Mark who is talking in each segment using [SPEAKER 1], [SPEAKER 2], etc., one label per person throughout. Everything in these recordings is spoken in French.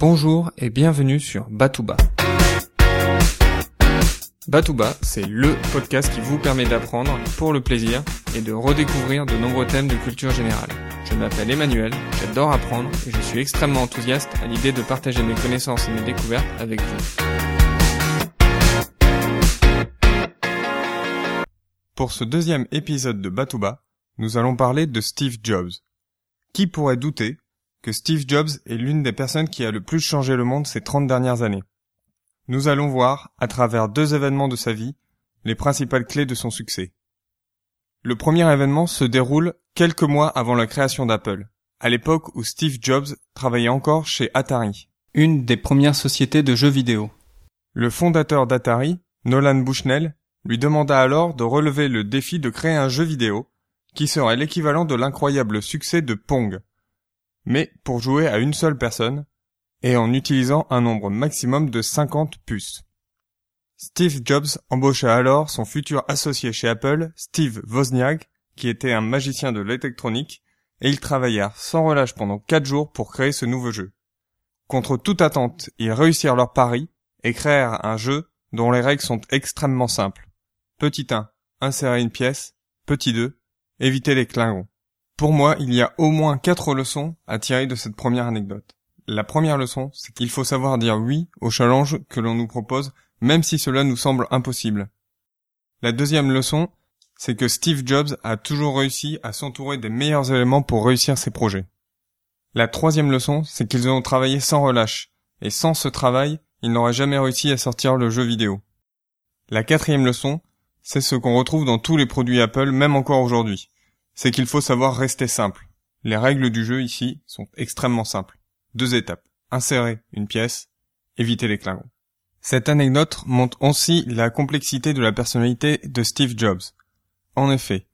[SPEAKER 1] Bonjour et bienvenue sur Batouba. Batouba, c'est LE podcast qui vous permet d'apprendre pour le plaisir et de redécouvrir de nombreux thèmes de culture générale. Je m'appelle Emmanuel, j'adore apprendre et je suis extrêmement enthousiaste à l'idée de partager mes connaissances et mes découvertes avec vous. Pour ce deuxième épisode de Batouba, nous allons parler de Steve Jobs. Qui pourrait douter que Steve Jobs est l'une des personnes qui a le plus changé le monde ces 30 dernières années. Nous allons voir, à travers deux événements de sa vie, les principales clés de son succès. Le premier événement se déroule quelques mois avant la création d'Apple, à l'époque où Steve Jobs travaillait encore chez Atari, une des premières sociétés de jeux vidéo. Le fondateur d'Atari, Nolan Bushnell, lui demanda alors de relever le défi de créer un jeu vidéo qui serait l'équivalent de l'incroyable succès de Pong, mais pour jouer à une seule personne, et en utilisant un nombre maximum de 50 puces. Steve Jobs embaucha alors son futur associé chez Apple, Steve Wozniak, qui était un magicien de l'électronique, et ils travaillèrent sans relâche pendant quatre jours pour créer ce nouveau jeu. Contre toute attente, ils réussirent leur pari et créèrent un jeu dont les règles sont extrêmement simples. Petit 1, insérer une pièce. Petit 2, éviter les clingons. Pour moi, il y a au moins quatre leçons à tirer de cette première anecdote. La première leçon, c'est qu'il faut savoir dire oui aux challenges que l'on nous propose, même si cela nous semble impossible. La deuxième leçon, c'est que Steve Jobs a toujours réussi à s'entourer des meilleurs éléments pour réussir ses projets. La troisième leçon, c'est qu'ils ont travaillé sans relâche, et sans ce travail, ils n'auraient jamais réussi à sortir le jeu vidéo. La quatrième leçon, c'est ce qu'on retrouve dans tous les produits Apple, même encore aujourd'hui c'est qu'il faut savoir rester simple. Les règles du jeu ici sont extrêmement simples. Deux étapes. Insérer une pièce, éviter les clingons. Cette anecdote montre aussi la complexité de la personnalité de Steve Jobs. En effet,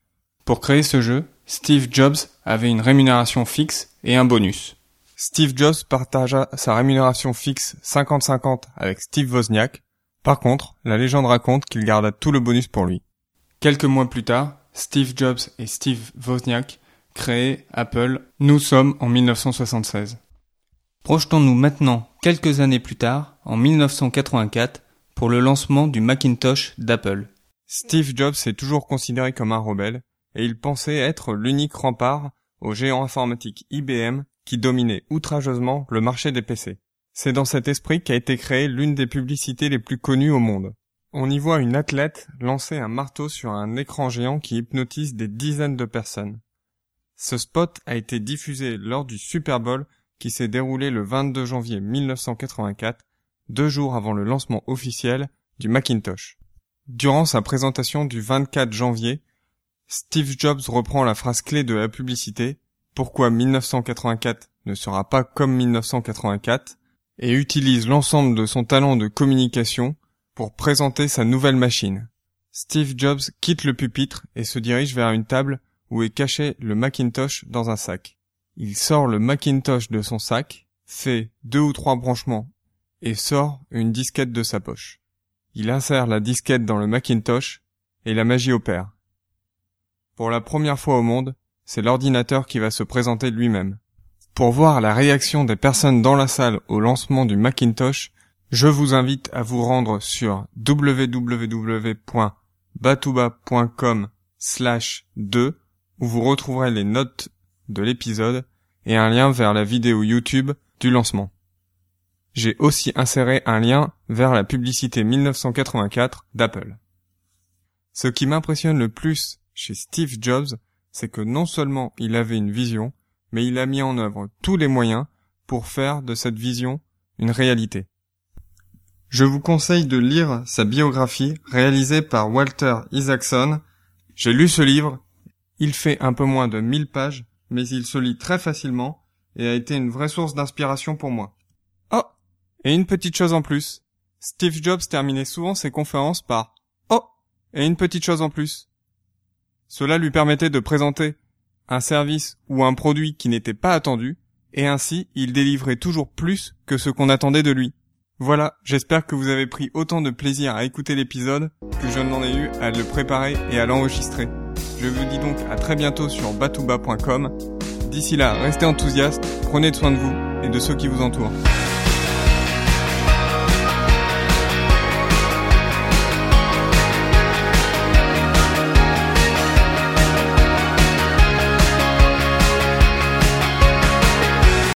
[SPEAKER 1] pour créer ce jeu, Steve Jobs avait une rémunération fixe et un bonus. Steve Jobs partagea sa rémunération fixe 50-50 avec Steve Wozniak. Par contre, la légende raconte qu'il garda tout le bonus pour lui. Quelques mois plus tard, Steve Jobs et Steve Wozniak créent Apple. Nous sommes en 1976. Projetons-nous maintenant quelques années plus tard, en 1984, pour le lancement du Macintosh d'Apple. Steve Jobs s'est toujours considéré comme un rebelle, et il pensait être l'unique rempart au géant informatique IBM qui dominait outrageusement le marché des PC. C'est dans cet esprit qu'a été créée l'une des publicités les plus connues au monde. On y voit une athlète lancer un marteau sur un écran géant qui hypnotise des dizaines de personnes. Ce spot a été diffusé lors du Super Bowl qui s'est déroulé le 22 janvier 1984, deux jours avant le lancement officiel du Macintosh. Durant sa présentation du 24 janvier, Steve Jobs reprend la phrase clé de la publicité Pourquoi 1984 ne sera pas comme 1984 et utilise l'ensemble de son talent de communication pour présenter sa nouvelle machine. Steve Jobs quitte le pupitre et se dirige vers une table où est caché le Macintosh dans un sac. Il sort le Macintosh de son sac, fait deux ou trois branchements et sort une disquette de sa poche. Il insère la disquette dans le Macintosh et la magie opère. Pour la première fois au monde, c'est l'ordinateur qui va se présenter lui-même. Pour voir la réaction des personnes dans la salle au lancement du Macintosh, je vous invite à vous rendre sur www.batouba.com slash 2 où vous retrouverez les notes de l'épisode et un lien vers la vidéo YouTube du lancement. J'ai aussi inséré un lien vers la publicité 1984 d'Apple. Ce qui m'impressionne le plus chez Steve Jobs, c'est que non seulement il avait une vision, mais il a mis en œuvre tous les moyens pour faire de cette vision une réalité. Je vous conseille de lire sa biographie réalisée par Walter Isaacson. J'ai lu ce livre. Il fait un peu moins de 1000 pages, mais il se lit très facilement et a été une vraie source d'inspiration pour moi. Oh! Et une petite chose en plus. Steve Jobs terminait souvent ses conférences par Oh! Et une petite chose en plus. Cela lui permettait de présenter un service ou un produit qui n'était pas attendu, et ainsi il délivrait toujours plus que ce qu'on attendait de lui. Voilà, j'espère que vous avez pris autant de plaisir à écouter l'épisode que je n'en ai eu à le préparer et à l'enregistrer. Je vous dis donc à très bientôt sur batouba.com. D'ici là, restez enthousiastes, prenez soin de vous et de ceux qui vous entourent.